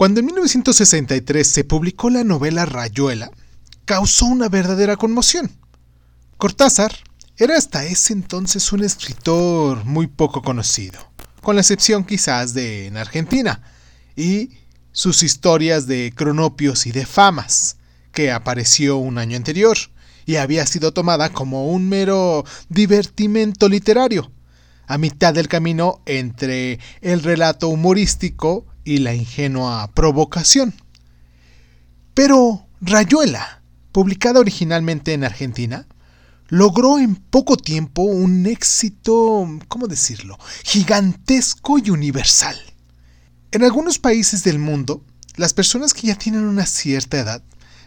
Cuando en 1963 se publicó la novela Rayuela, causó una verdadera conmoción. Cortázar era hasta ese entonces un escritor muy poco conocido, con la excepción quizás de en Argentina, y sus historias de cronopios y de famas, que apareció un año anterior y había sido tomada como un mero divertimento literario, a mitad del camino entre el relato humorístico y la ingenua provocación. Pero Rayuela, publicada originalmente en Argentina, logró en poco tiempo un éxito, ¿cómo decirlo?, gigantesco y universal. En algunos países del mundo, las personas que ya tienen una cierta edad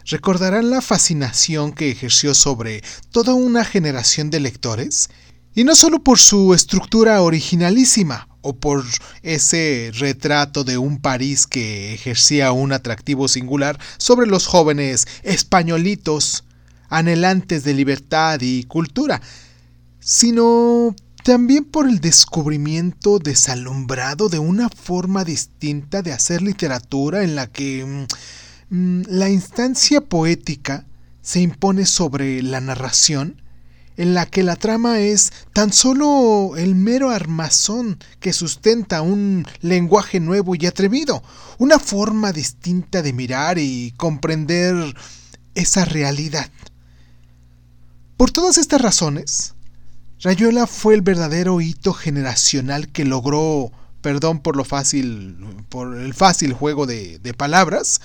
recordarán la fascinación que ejerció sobre toda una generación de lectores, y no solo por su estructura originalísima o por ese retrato de un París que ejercía un atractivo singular sobre los jóvenes españolitos anhelantes de libertad y cultura, sino también por el descubrimiento desalumbrado de una forma distinta de hacer literatura en la que mm, mm, la instancia poética se impone sobre la narración, en la que la trama es tan solo el mero armazón que sustenta un lenguaje nuevo y atrevido, una forma distinta de mirar y comprender esa realidad. Por todas estas razones, Rayuela fue el verdadero hito generacional que logró, perdón por lo fácil, por el fácil juego de, de palabras,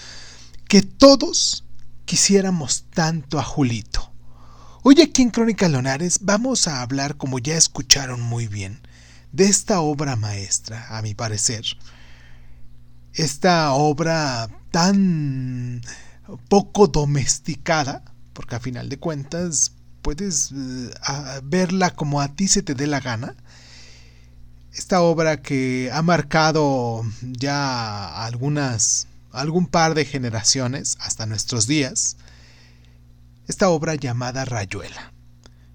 que todos quisiéramos tanto a Julito. Hoy aquí en Crónica Leonares vamos a hablar, como ya escucharon muy bien, de esta obra maestra, a mi parecer. Esta obra tan poco domesticada, porque a final de cuentas puedes eh, verla como a ti se te dé la gana. Esta obra que ha marcado ya algunas, algún par de generaciones hasta nuestros días. Esta obra llamada Rayuela.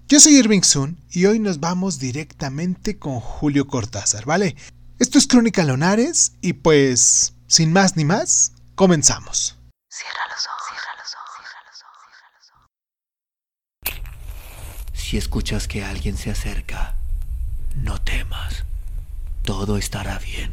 Yo soy Irving Sun y hoy nos vamos directamente con Julio Cortázar, ¿vale? Esto es Crónica Leonares y pues, sin más ni más, comenzamos. Cierra los ojos. Si escuchas que alguien se acerca, no temas. Todo estará bien.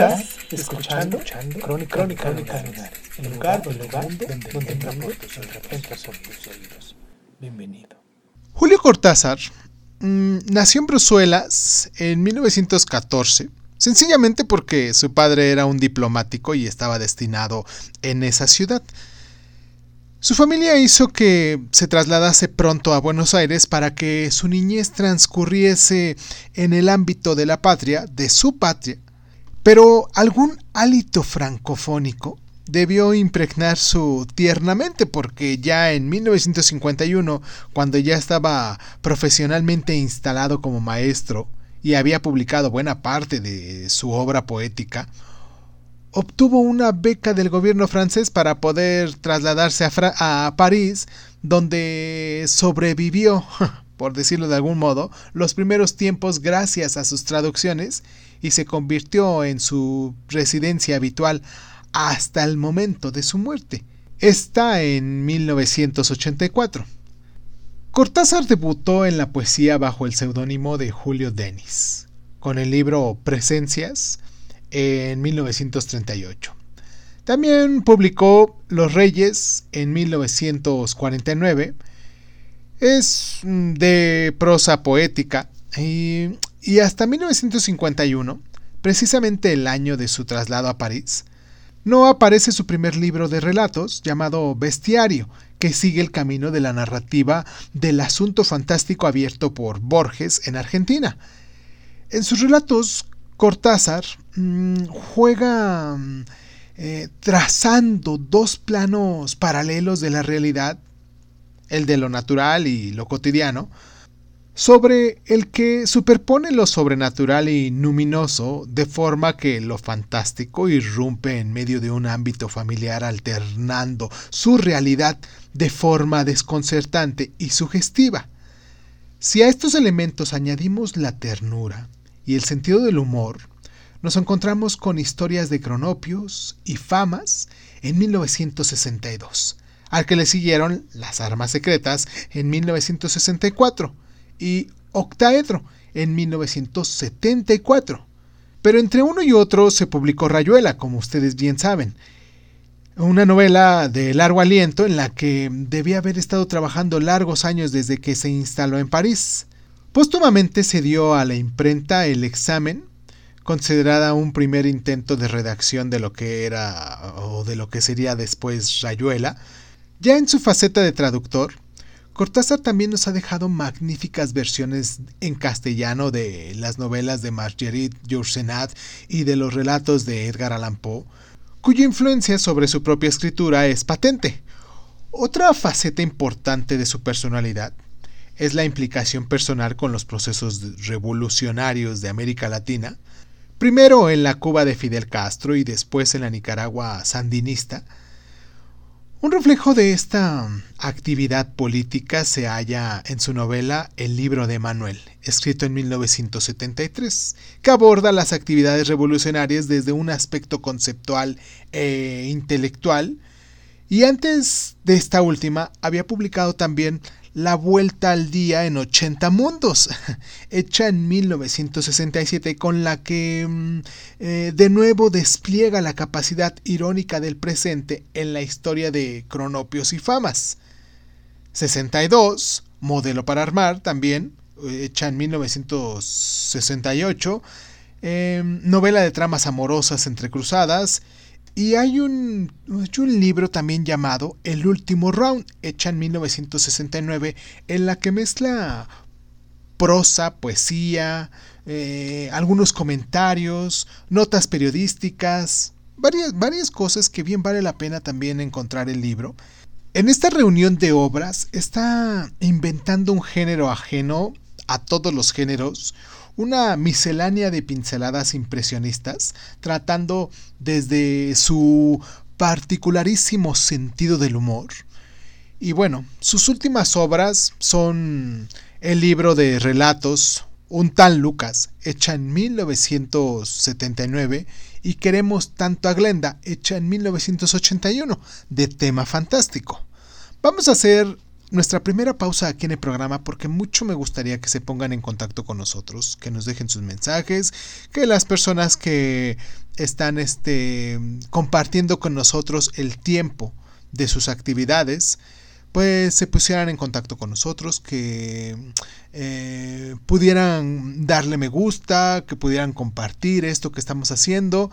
Estás escuchando, Crónica, Crónica, Crónica el lugar, el lugar donde, donde, donde tus oídos. Bienvenido. Julio Cortázar mmm, nació en Bruselas en 1914, sencillamente porque su padre era un diplomático y estaba destinado en esa ciudad. Su familia hizo que se trasladase pronto a Buenos Aires para que su niñez transcurriese en el ámbito de la patria, de su patria, pero algún hálito francofónico debió impregnar su tiernamente porque ya en 1951, cuando ya estaba profesionalmente instalado como maestro y había publicado buena parte de su obra poética, obtuvo una beca del gobierno francés para poder trasladarse a, a París, donde sobrevivió, por decirlo de algún modo, los primeros tiempos gracias a sus traducciones y se convirtió en su residencia habitual hasta el momento de su muerte. Está en 1984. Cortázar debutó en la poesía bajo el seudónimo de Julio Denis, con el libro Presencias en 1938. También publicó Los Reyes en 1949. Es de prosa poética y hasta 1951, precisamente el año de su traslado a París, no aparece su primer libro de relatos llamado Bestiario, que sigue el camino de la narrativa del asunto fantástico abierto por Borges en Argentina. En sus relatos, Cortázar mmm, juega mm, eh, trazando dos planos paralelos de la realidad el de lo natural y lo cotidiano, sobre el que superpone lo sobrenatural y luminoso de forma que lo fantástico irrumpe en medio de un ámbito familiar alternando su realidad de forma desconcertante y sugestiva. Si a estos elementos añadimos la ternura y el sentido del humor, nos encontramos con historias de cronopios y famas en 1962, al que le siguieron Las Armas Secretas en 1964 y Octaedro en 1974. Pero entre uno y otro se publicó Rayuela, como ustedes bien saben, una novela de largo aliento en la que debía haber estado trabajando largos años desde que se instaló en París. Póstumamente se dio a la imprenta el examen, considerada un primer intento de redacción de lo que era o de lo que sería después Rayuela. Ya en su faceta de traductor, Cortázar también nos ha dejado magníficas versiones en castellano de las novelas de Marguerite Yourcenar y de los relatos de Edgar Allan Poe, cuya influencia sobre su propia escritura es patente. Otra faceta importante de su personalidad es la implicación personal con los procesos revolucionarios de América Latina, primero en la Cuba de Fidel Castro y después en la Nicaragua sandinista. Un reflejo de esta actividad política se halla en su novela El libro de Manuel, escrito en 1973, que aborda las actividades revolucionarias desde un aspecto conceptual e intelectual, y antes de esta última había publicado también La Vuelta al Día en 80 Mundos, hecha en 1967, con la que mm, eh, de nuevo despliega la capacidad irónica del presente en la historia de Cronopios y Famas. 62, Modelo para Armar, también, hecha en 1968, em, novela de tramas amorosas entrecruzadas, y hay un, un, libro también llamado El último round, hecha en 1969, en la que mezcla prosa, poesía, eh, algunos comentarios, notas periodísticas, varias, varias cosas que bien vale la pena también encontrar el libro. En esta reunión de obras está inventando un género ajeno a todos los géneros, una miscelánea de pinceladas impresionistas, tratando desde su particularísimo sentido del humor. Y bueno, sus últimas obras son el libro de relatos Un tal Lucas, hecha en 1979, y Queremos tanto a Glenda, hecha en 1981, de tema fantástico. Vamos a hacer nuestra primera pausa aquí en el programa porque mucho me gustaría que se pongan en contacto con nosotros, que nos dejen sus mensajes, que las personas que están este, compartiendo con nosotros el tiempo de sus actividades, pues se pusieran en contacto con nosotros, que eh, pudieran darle me gusta, que pudieran compartir esto que estamos haciendo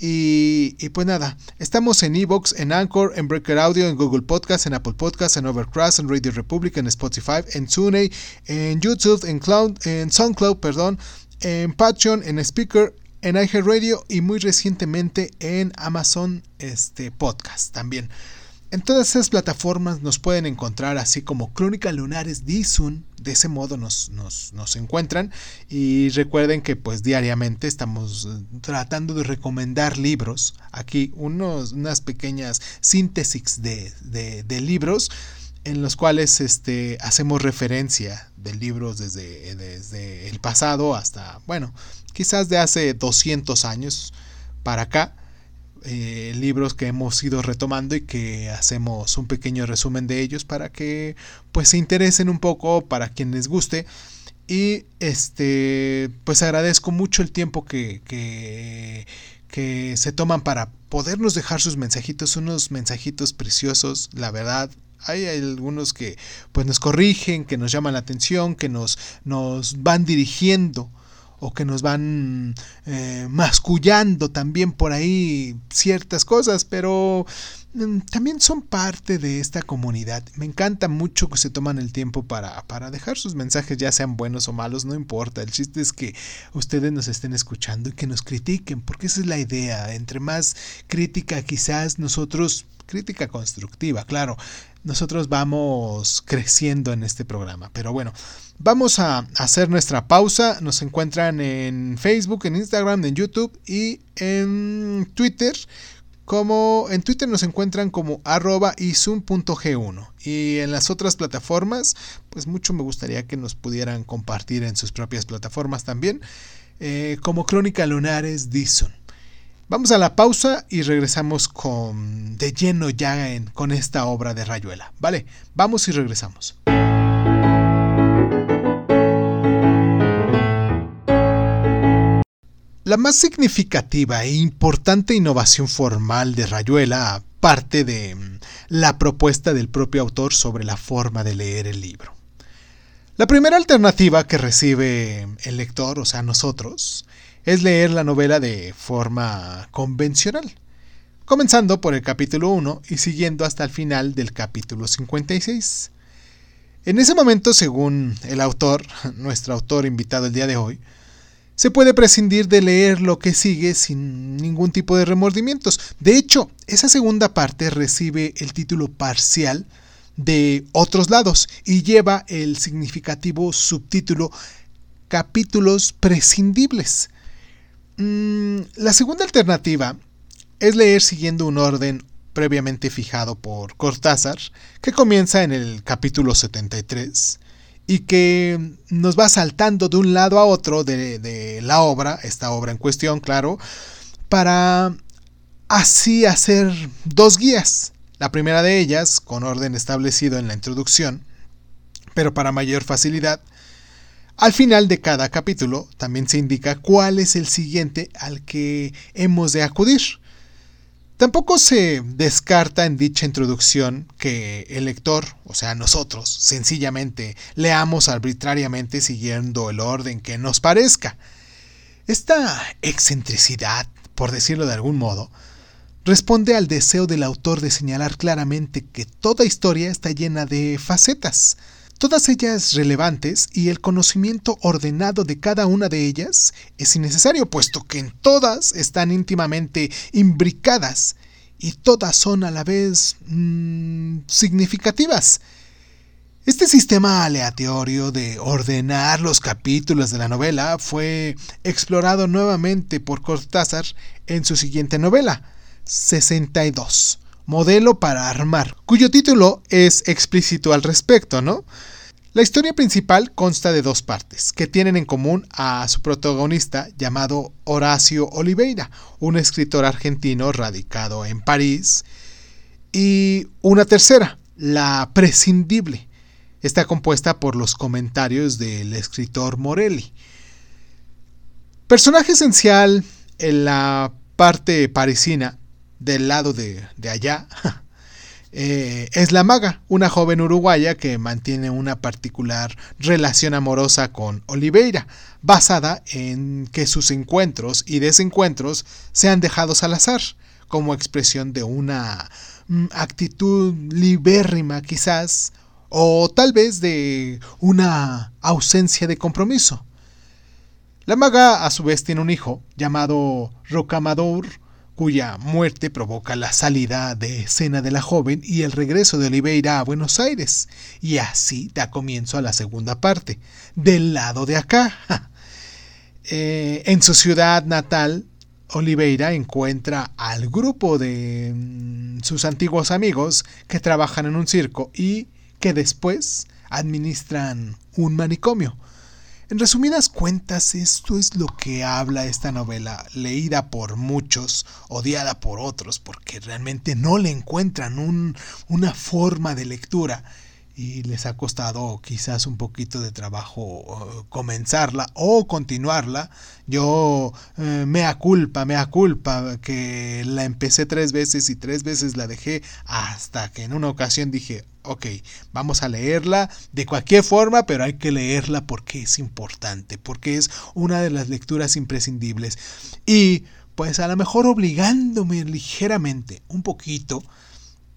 y, pues nada, estamos en Evox, en Anchor, en Breaker Audio, en Google Podcast, en Apple Podcast, en Overcast, en Radio Republic, en Spotify, en TuneIn, en YouTube, en Cloud, en SoundCloud, perdón, en Patreon, en Speaker, en iHeartRadio y muy recientemente en Amazon este podcast también. En todas esas plataformas nos pueden encontrar así como Crónica Lunares Dizun, de ese modo nos, nos, encuentran. Y recuerden que pues diariamente estamos eh, tratando de recomendar libros, aquí unos, unas pequeñas síntesis de, de, libros en los cuales este, hacemos referencia de libros desde, desde el pasado hasta, bueno, quizás de hace 200 años para acá eh, libros que hemos ido retomando y que hacemos un pequeño resumen de ellos para que pues se interesen un poco para quien les guste. Y este pues agradezco mucho el tiempo que, que, se toman para podernos dejar sus mensajitos unos mensajitos preciosos la verdad. Hay algunos que pues nos corrigen, que nos llaman la atención, que nos, nos van dirigiendo o que nos van eh, mascullando también por ahí ciertas cosas, pero mm, también son parte de esta comunidad. Me encanta mucho que se toman el tiempo para, para dejar sus mensajes, ya sean buenos o malos, no importa. El chiste es que ustedes nos estén escuchando y que nos critiquen, porque esa es la idea. Entre más crítica quizás nosotros crítica constructiva, claro. Nosotros vamos creciendo en este programa, pero bueno, vamos a hacer nuestra pausa. Nos encuentran en Facebook, en Instagram, en YouTube y en Twitter. Como en Twitter nos encuentran como arroba isum.g1 y en las otras plataformas, pues mucho me gustaría que nos pudieran compartir en sus propias plataformas también, eh, como Crónica Lunares Dison. Vamos a la pausa y regresamos con de lleno ya en, con esta obra de Rayuela. Vale, vamos y regresamos. La más significativa e importante innovación formal de Rayuela parte de mm, la propuesta del propio autor sobre la forma de leer el libro. La primera alternativa que recibe el lector, o sea, nosotros, es leer la novela de forma convencional, comenzando por el capítulo 1 y siguiendo hasta el final del capítulo 56. En ese momento, según el autor, nuestro autor invitado el día de hoy, se puede prescindir de leer lo que sigue sin ningún tipo de remordimientos. De hecho, esa segunda parte recibe el título parcial de Otros lados y lleva el significativo subtítulo Capítulos prescindibles. Mm, la segunda alternativa es leer siguiendo un orden previamente fijado por Cortázar, que comienza en el capítulo 73 y que nos va saltando de un lado a otro de, de la obra, esta obra en cuestión, claro, para así hacer dos guías. La primera de ellas, con orden establecido en la introducción, pero para mayor facilidad, al final de cada capítulo también se indica cuál es el siguiente al que hemos de acudir. Tampoco se descarta en dicha introducción que el lector, o sea nosotros, sencillamente leamos arbitrariamente siguiendo el orden que nos parezca. Esta excentricidad, por decirlo de algún modo, responde al deseo del autor de señalar claramente que toda historia está llena de facetas, todas ellas relevantes y el conocimiento ordenado de cada una de ellas es innecesario, puesto que en todas están íntimamente imbricadas y todas son a la vez mmm, significativas. Este sistema aleatorio de ordenar los capítulos de la novela fue explorado nuevamente por Cortázar en su siguiente novela, 62 Modelo para armar, cuyo título es explícito al respecto, ¿no? La historia principal consta de dos partes, que tienen en común a su protagonista llamado Horacio Oliveira, un escritor argentino radicado en París, y una tercera, la prescindible. Está compuesta por los comentarios del escritor Morelli. Personaje esencial en la parte parisina del lado de, de allá eh, es la maga, una joven uruguaya que mantiene una particular relación amorosa con Oliveira, basada en que sus encuentros y desencuentros sean dejados al azar, como expresión de una mm, actitud libérrima quizás, o tal vez de una ausencia de compromiso. La maga a su vez tiene un hijo llamado Rocamadour, cuya muerte provoca la salida de escena de la joven y el regreso de Oliveira a Buenos Aires. Y así da comienzo a la segunda parte, del lado de acá. Eh, en su ciudad natal, Oliveira encuentra al grupo de mm, sus antiguos amigos que trabajan en un circo y que después administran un manicomio. En resumidas cuentas, esto es lo que habla esta novela, leída por muchos, odiada por otros, porque realmente no le encuentran un, una forma de lectura y les ha costado quizás un poquito de trabajo uh, comenzarla o continuarla. Yo me uh, mea culpa, mea culpa, que la empecé tres veces y tres veces la dejé hasta que en una ocasión dije, ok, vamos a leerla de cualquier forma, pero hay que leerla porque es importante, porque es una de las lecturas imprescindibles. Y pues a lo mejor obligándome ligeramente, un poquito,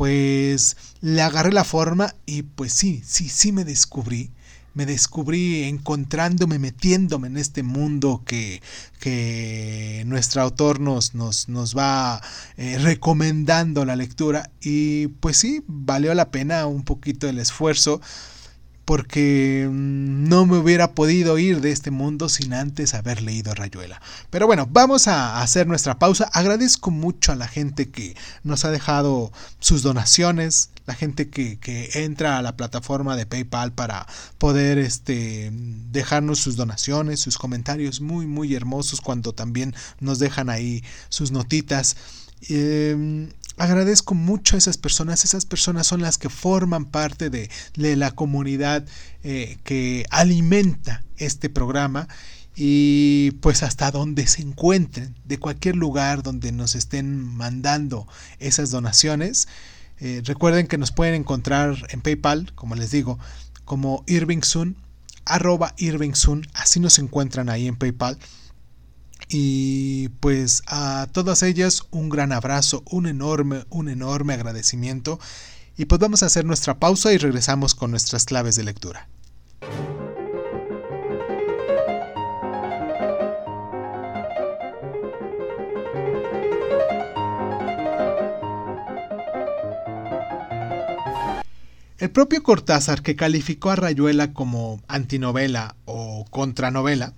pues le agarré la forma y pues sí, sí, sí me descubrí me descubrí encontrándome, metiéndome en este mundo que, que nuestro autor nos, nos, nos va eh, recomendando la lectura. Y pues sí, valió la pena un poquito el esfuerzo porque mm, no me hubiera podido ir de este mundo sin antes haber leído Rayuela. Pero bueno, vamos a hacer nuestra pausa. Agradezco mucho a la gente que nos ha dejado sus donaciones, la gente que, entra a la plataforma de PayPal para poder este, dejarnos sus donaciones, sus comentarios muy, muy hermosos cuando también nos dejan ahí sus notitas. Em, agradezco mucho a esas personas. Esas personas son las que forman parte de, la comunidad eh, que alimenta este programa y pues hasta donde se encuentren, de cualquier lugar donde nos estén mandando esas donaciones. Eh, recuerden que nos pueden encontrar en PayPal, como les digo, como Irvingsun, arroba Irvingsun, así nos encuentran ahí en PayPal. Y pues a todas ellas un gran abrazo, un enorme, un enorme agradecimiento. Y pues vamos a hacer nuestra pausa y regresamos con nuestras claves de lectura. El propio Cortázar, que calificó a Rayuela como antinovela o contranovela,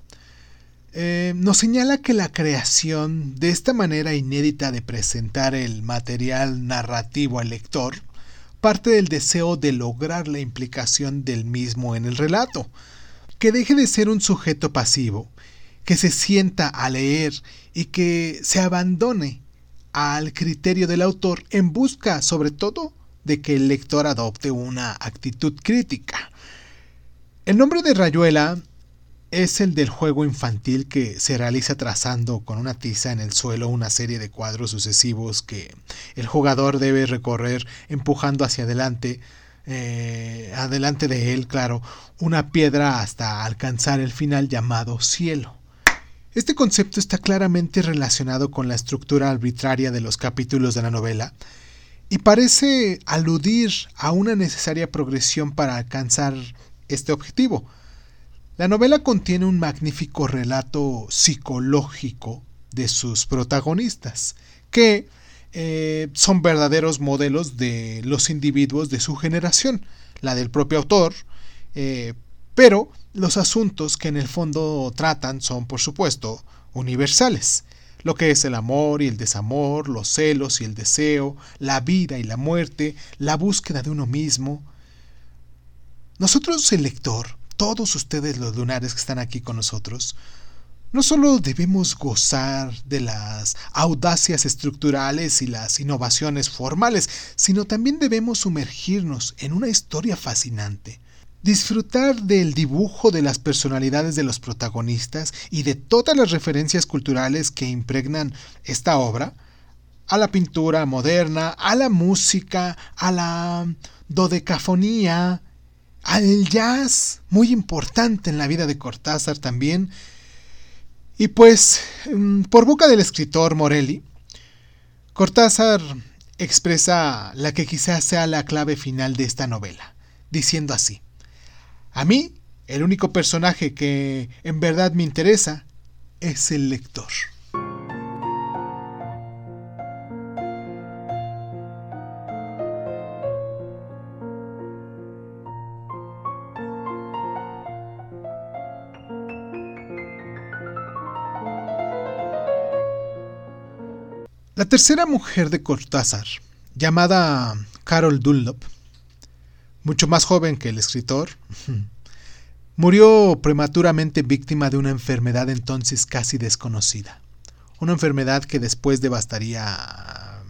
eh, nos señala que la creación de esta manera inédita de presentar el material narrativo al lector parte del deseo de lograr la implicación del mismo en el relato, que deje de ser un sujeto pasivo, que se sienta a leer y que se abandone al criterio del autor en busca sobre todo de que el lector adopte una actitud crítica. El nombre de Rayuela es el del juego infantil que se realiza trazando con una tiza en el suelo una serie de cuadros sucesivos que el jugador debe recorrer empujando hacia adelante, eh, adelante de él, claro, una piedra hasta alcanzar el final llamado cielo. Este concepto está claramente relacionado con la estructura arbitraria de los capítulos de la novela y parece aludir a una necesaria progresión para alcanzar este objetivo. La novela contiene un magnífico relato psicológico de sus protagonistas, que eh, son verdaderos modelos de los individuos de su generación, la del propio autor, eh, pero los asuntos que en el fondo tratan son, por supuesto, universales. Lo que es el amor y el desamor, los celos y el deseo, la vida y la muerte, la búsqueda de uno mismo. Nosotros, el lector, todos ustedes los lunares que están aquí con nosotros, no solo debemos gozar de las audacias estructurales y las innovaciones formales, sino también debemos sumergirnos en una historia fascinante, disfrutar del dibujo de las personalidades de los protagonistas y de todas las referencias culturales que impregnan esta obra, a la pintura moderna, a la música, a la dodecafonía, al jazz, muy importante en la vida de Cortázar también. Y pues, mm, por boca del escritor Morelli, Cortázar expresa la que quizás sea la clave final de esta novela, diciendo así, a mí, el único personaje que en verdad me interesa es el lector. Tercera mujer de Cortázar, llamada Carol Dunlop, mucho más joven que el escritor, murió prematuramente víctima de una enfermedad entonces casi desconocida. Una enfermedad que después devastaría a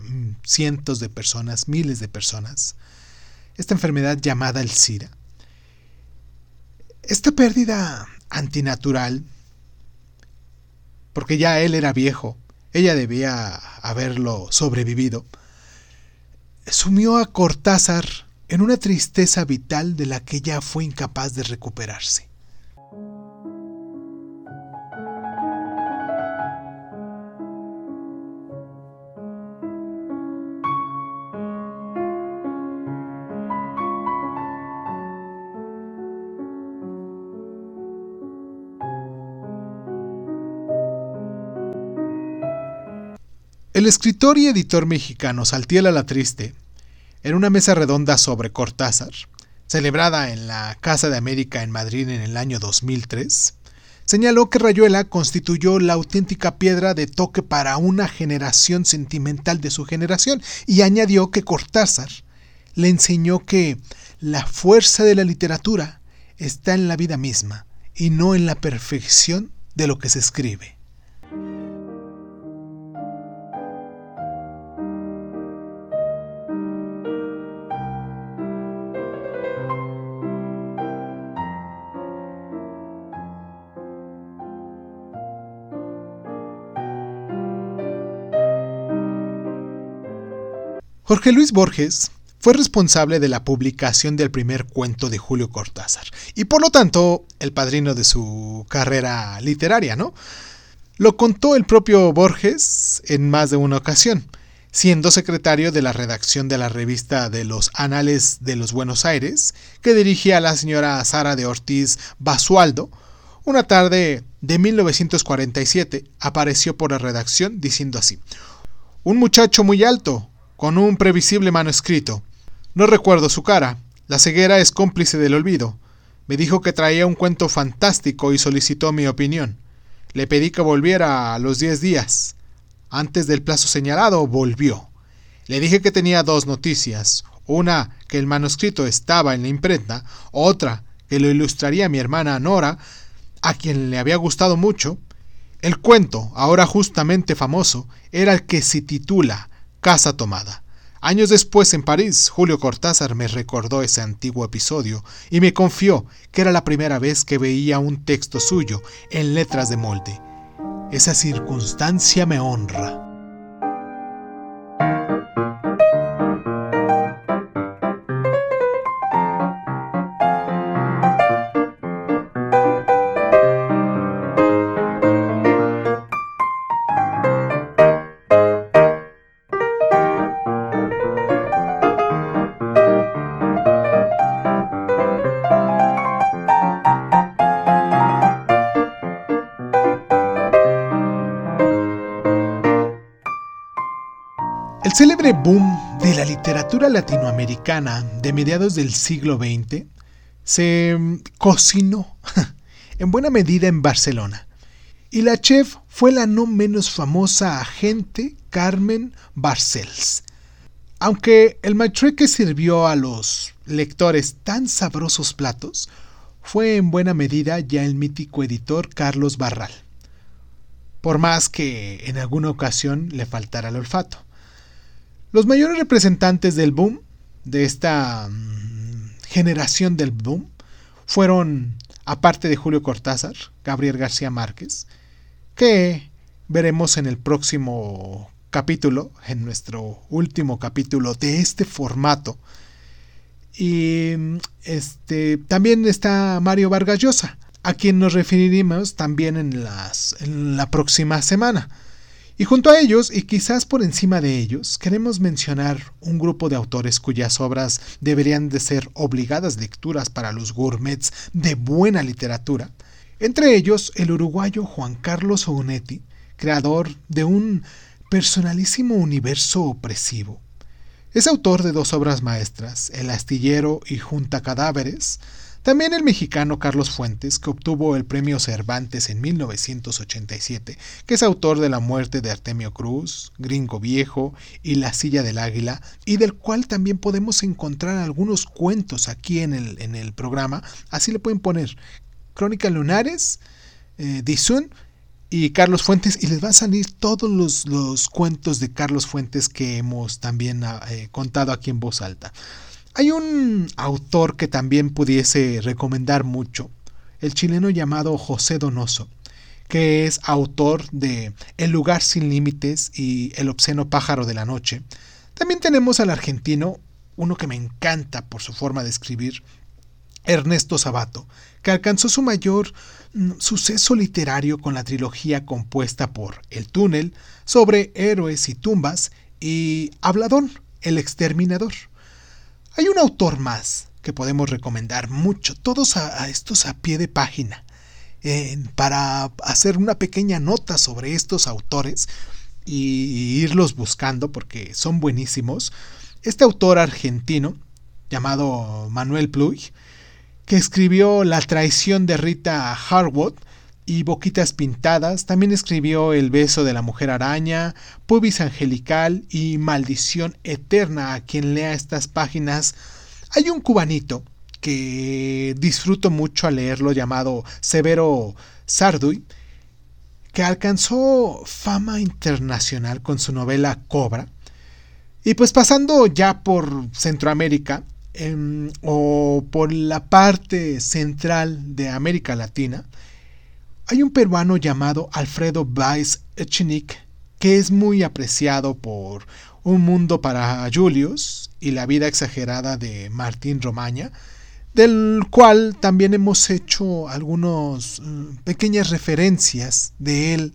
cientos de personas, miles de personas. Esta enfermedad llamada el SIDA. Esta pérdida antinatural, porque ya él era viejo, ella debía haberlo sobrevivido, sumió a Cortázar en una tristeza vital de la que ya fue incapaz de recuperarse. El escritor y editor mexicano Saltiel la Triste, en una mesa redonda sobre Cortázar, celebrada en la Casa de América en Madrid en el año 2003, señaló que Rayuela constituyó la auténtica piedra de toque para una generación sentimental de su generación y añadió que Cortázar le enseñó que la fuerza de la literatura está en la vida misma y no en la perfección de lo que se escribe. Jorge Luis Borges fue responsable de la publicación del primer cuento de Julio Cortázar y por lo tanto el padrino de su carrera literaria, ¿no? Lo contó el propio Borges en más de una ocasión, siendo secretario de la redacción de la revista de los Anales de los Buenos Aires, que dirigía la señora Sara de Ortiz Basualdo. Una tarde de 1947 apareció por la redacción diciendo así: Un muchacho muy alto, con un previsible manuscrito. No recuerdo su cara. La ceguera es cómplice del olvido. Me dijo que traía un cuento fantástico y solicitó mi opinión. Le pedí que volviera a los diez días. Antes del plazo señalado, volvió. Le dije que tenía dos noticias. Una, que el manuscrito estaba en la imprenta. Otra, que lo ilustraría mi hermana Nora, a quien le había gustado mucho. El cuento, ahora justamente famoso, era el que se titula Casa Tomada. Años después en París, Julio Cortázar me recordó ese antiguo episodio y me confió que era la primera vez que veía un texto suyo en letras de molde. Esa circunstancia me honra. El célebre boom de la literatura latinoamericana de mediados del siglo XX se mm, cocinó en buena medida en Barcelona. Y la chef fue la no menos famosa agente Carmen Barcels. Aunque el que sirvió a los lectores tan sabrosos platos, fue en buena medida ya el mítico editor Carlos Barral. Por más que en alguna ocasión le faltara el olfato. Los mayores representantes del boom, de esta mm, generación del boom, fueron, aparte de Julio Cortázar, Gabriel García Márquez, que veremos en el próximo capítulo, en nuestro último capítulo de este formato. Y este, también está Mario Vargas Llosa, a quien nos referiremos también en, las, en la próxima semana. Y junto a ellos, y quizás por encima de ellos, queremos mencionar un grupo de autores cuyas obras deberían de ser obligadas lecturas para los gourmets de buena literatura, entre ellos el uruguayo Juan Carlos Onetti, creador de un personalísimo universo opresivo. Es autor de dos obras maestras, El astillero y Junta Cadáveres, también el mexicano Carlos Fuentes, que obtuvo el premio Cervantes en 1987, que es autor de La muerte de Artemio Cruz, Gringo Viejo y La silla del águila, y del cual también podemos encontrar algunos cuentos aquí en el, en el programa. Así le pueden poner Crónica Lunares, eh, Dizun y Carlos Fuentes, y les va a salir todos los, cuentos de Carlos Fuentes que hemos también ah, eh, contado aquí en voz alta. Hay un autor que también pudiese recomendar mucho, el chileno llamado José Donoso, que es autor de El lugar sin límites y El obsceno pájaro de la noche. También tenemos al argentino, uno que me encanta por su forma de escribir, Ernesto Sabato, que alcanzó su mayor mm, suceso literario con la trilogía compuesta por El túnel, sobre héroes y tumbas, y Habladón, el exterminador. Hay un autor más que podemos recomendar mucho, todos a, estos a pie de página. para hacer una pequeña nota sobre estos autores, y irlos buscando porque son buenísimos. Este autor argentino, llamado Manuel Pluy, que escribió La traición de Rita Harwood y Boquitas Pintadas, también escribió El beso de la mujer araña, Pubis Angelical y Maldición Eterna. A quien lea estas páginas, hay un cubanito que disfruto mucho al leerlo llamado Severo Sarduy, que alcanzó fama internacional con su novela Cobra. Y pues pasando ya por Centroamérica em, o por la parte central de América Latina, hay un peruano llamado Alfredo Weiss Echenique que es muy apreciado por Un Mundo para Julius y La Vida Exagerada de Martín Romaña, del cual también hemos hecho algunas mm, pequeñas referencias de él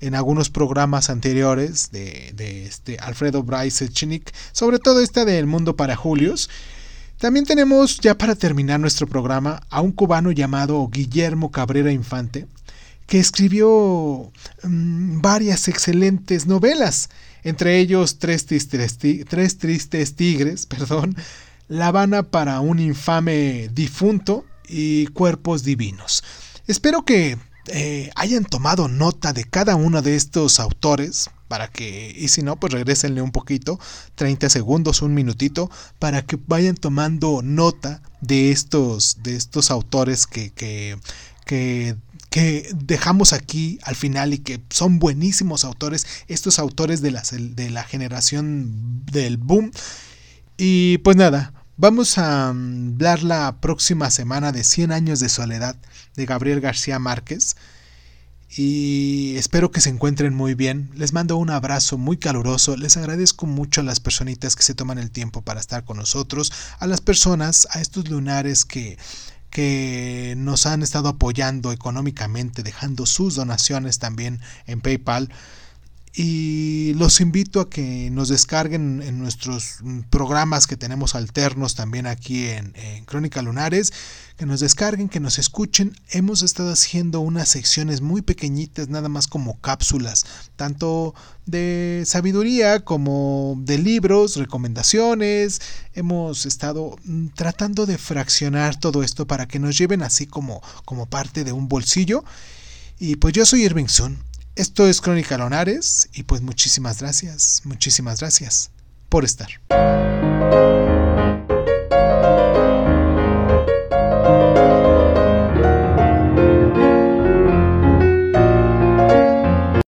en algunos programas anteriores de, este Alfredo Bryce Echenique, sobre todo esta del Mundo para Julius. También tenemos, ya para terminar nuestro programa, a un cubano llamado Guillermo Cabrera Infante, que escribió mm, varias excelentes novelas, entre ellos Tres Tristes, Tigres, perdón, La Habana para un infame difunto y Cuerpos Divinos. Espero que eh, hayan tomado nota de cada uno de estos autores para que, y si no, pues regresenle un poquito, 30 segundos, un minutito, para que vayan tomando nota de estos, de estos autores que, que, que que dejamos aquí al final y que son buenísimos autores, estos autores de la, de la generación del boom. Y pues nada, vamos a hablar la próxima semana de 100 años de soledad de Gabriel García Márquez. Y espero que se encuentren muy bien. Les mando un abrazo muy caluroso. Les agradezco mucho a las personitas que se toman el tiempo para estar con nosotros, a las personas, a estos lunares que que nos han estado apoyando económicamente, dejando sus donaciones también en PayPal. Y los invito a que nos descarguen en nuestros programas que tenemos alternos también aquí en, Crónica Lunares, que nos descarguen, que nos escuchen. Hemos estado haciendo unas secciones muy pequeñitas, nada más como cápsulas, tanto de sabiduría como de libros, recomendaciones. Hemos estado mm, tratando de fraccionar todo esto para que nos lleven así como, como parte de un bolsillo. Y pues yo soy Irving Sun esto es Crónica Lonares y pues muchísimas gracias, muchísimas gracias por estar.